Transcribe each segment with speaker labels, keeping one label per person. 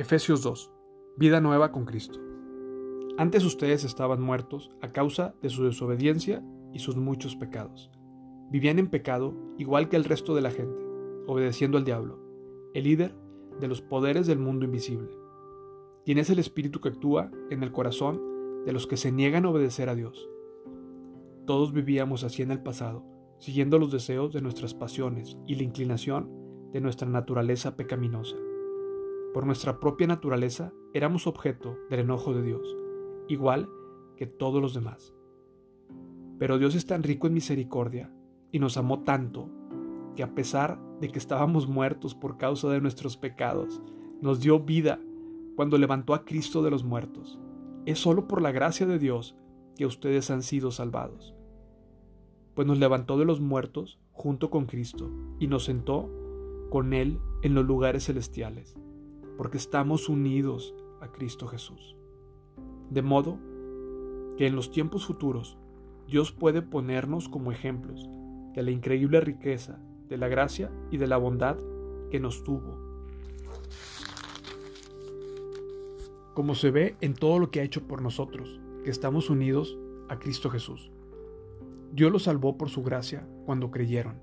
Speaker 1: Efesios 2. Vida nueva con Cristo. Antes ustedes estaban muertos a causa de su desobediencia y sus muchos pecados. Vivían en pecado igual que el resto de la gente, obedeciendo al diablo, el líder de los poderes del mundo invisible. Quien es el espíritu que actúa en el corazón de los que se niegan a obedecer a Dios. Todos vivíamos así en el pasado, siguiendo los deseos de nuestras pasiones y la inclinación de nuestra naturaleza pecaminosa. Por nuestra propia naturaleza éramos objeto del enojo de Dios, igual que todos los demás. Pero Dios es tan rico en misericordia y nos amó tanto que a pesar de que estábamos muertos por causa de nuestros pecados, nos dio vida cuando levantó a Cristo de los muertos. Es solo por la gracia de Dios que ustedes han sido salvados. Pues nos levantó de los muertos junto con Cristo y nos sentó con Él en los lugares celestiales porque estamos unidos a Cristo Jesús. De modo que en los tiempos futuros Dios puede ponernos como ejemplos de la increíble riqueza, de la gracia y de la bondad que nos tuvo. Como se ve en todo lo que ha hecho por nosotros, que estamos unidos a Cristo Jesús. Dios los salvó por su gracia cuando creyeron.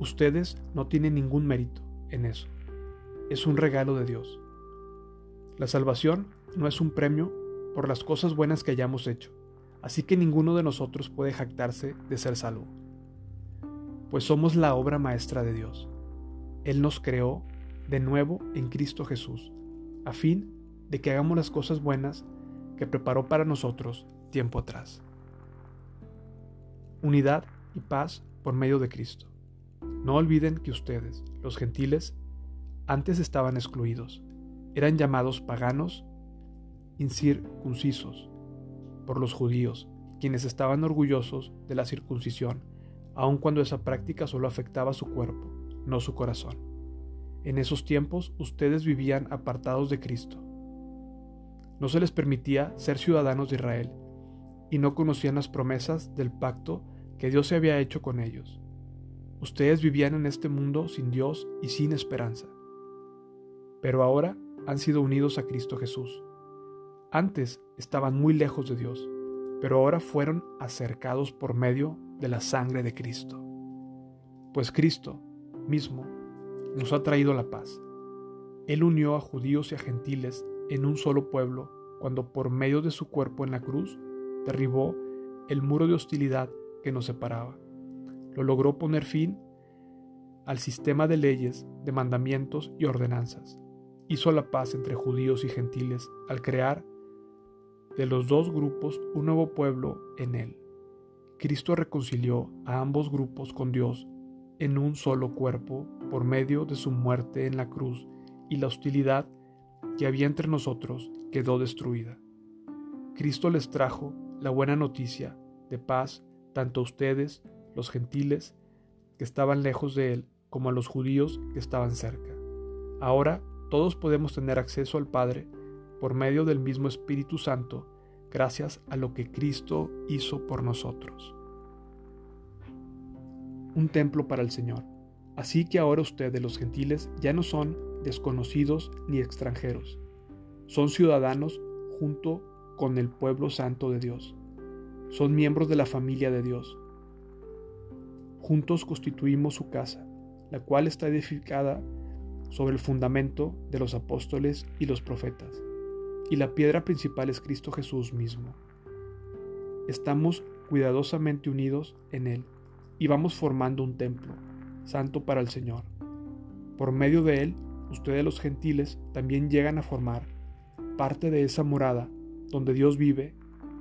Speaker 1: Ustedes no tienen ningún mérito en eso es un regalo de Dios. La salvación no es un premio por las cosas buenas que hayamos hecho, así que ninguno de nosotros puede jactarse de ser salvo, pues somos la obra maestra de Dios. Él nos creó de nuevo en Cristo Jesús, a fin de que hagamos las cosas buenas que preparó para nosotros tiempo atrás. Unidad y paz por medio de Cristo. No olviden que ustedes, los gentiles, antes estaban excluidos. Eran llamados paganos incircuncisos por los judíos, quienes estaban orgullosos de la circuncisión, aun cuando esa práctica solo afectaba su cuerpo, no su corazón. En esos tiempos ustedes vivían apartados de Cristo. No se les permitía ser ciudadanos de Israel y no conocían las promesas del pacto que Dios se había hecho con ellos. Ustedes vivían en este mundo sin Dios y sin esperanza pero ahora han sido unidos a Cristo Jesús. Antes estaban muy lejos de Dios, pero ahora fueron acercados por medio de la sangre de Cristo. Pues Cristo mismo nos ha traído la paz. Él unió a judíos y a gentiles en un solo pueblo cuando por medio de su cuerpo en la cruz derribó el muro de hostilidad que nos separaba. Lo logró poner fin al sistema de leyes, de mandamientos y ordenanzas hizo la paz entre judíos y gentiles al crear de los dos grupos un nuevo pueblo en él. Cristo reconcilió a ambos grupos con Dios en un solo cuerpo por medio de su muerte en la cruz y la hostilidad que había entre nosotros quedó destruida. Cristo les trajo la buena noticia de paz tanto a ustedes, los gentiles, que estaban lejos de él, como a los judíos que estaban cerca. Ahora todos podemos tener acceso al Padre por medio del mismo Espíritu Santo, gracias a lo que Cristo hizo por nosotros. Un templo para el Señor. Así que ahora ustedes los gentiles ya no son desconocidos ni extranjeros, son ciudadanos junto con el pueblo santo de Dios, son miembros de la familia de Dios. Juntos constituimos su casa, la cual está edificada sobre el fundamento de los apóstoles y los profetas, y la piedra principal es Cristo Jesús mismo. Estamos cuidadosamente unidos en Él y vamos formando un templo, santo para el Señor. Por medio de Él, ustedes los gentiles también llegan a formar parte de esa morada donde Dios vive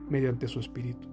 Speaker 1: mediante su Espíritu.